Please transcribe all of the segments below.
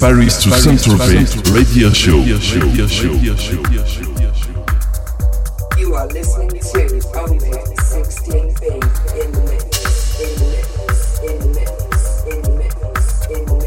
Paris to Saint-Tropez Radio Show. You are listening to Omid 16B in the mix, in the mix, in the mix, in the mix, in the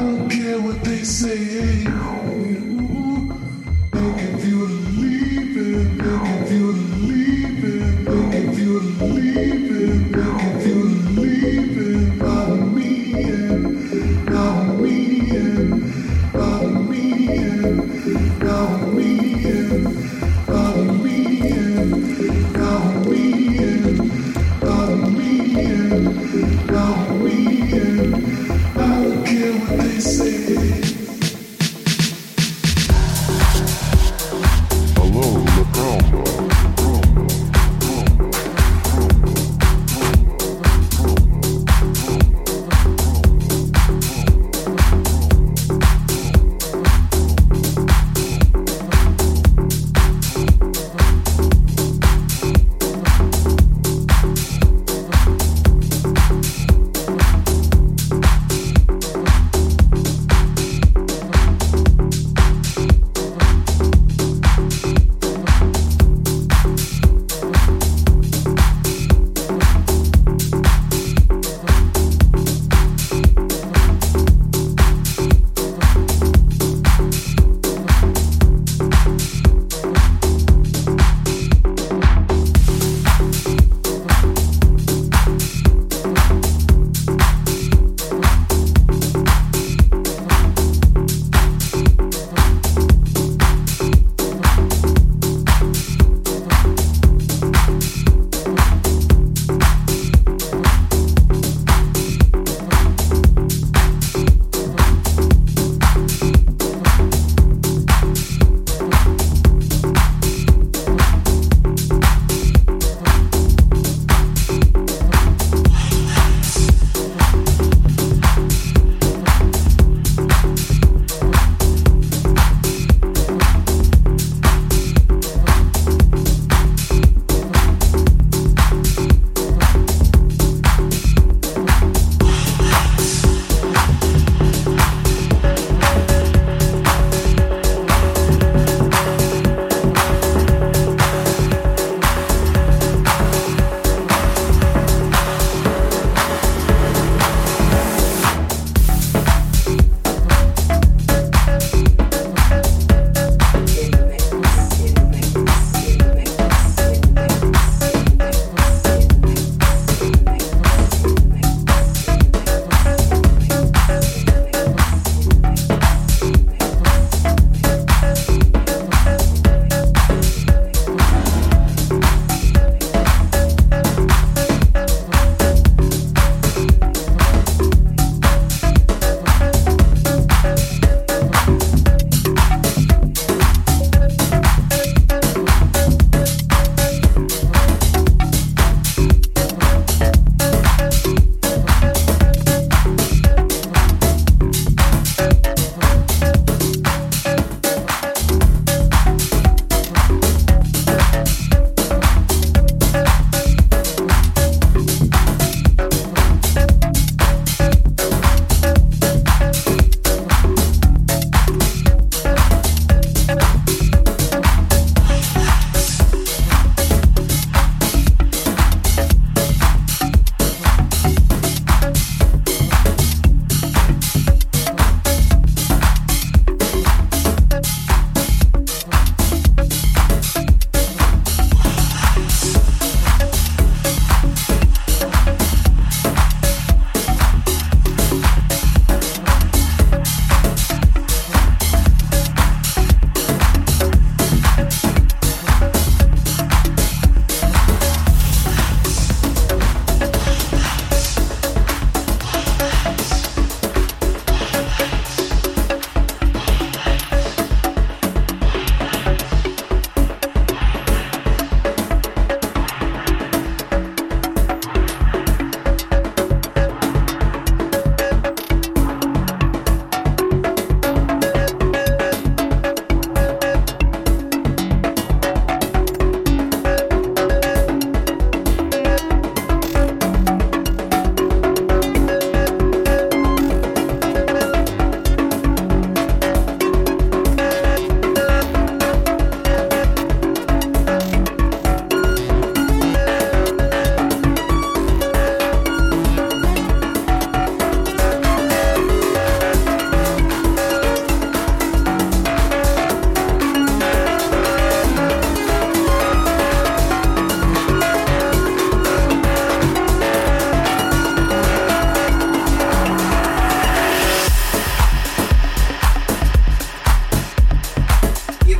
I don't care what they say.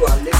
iguales.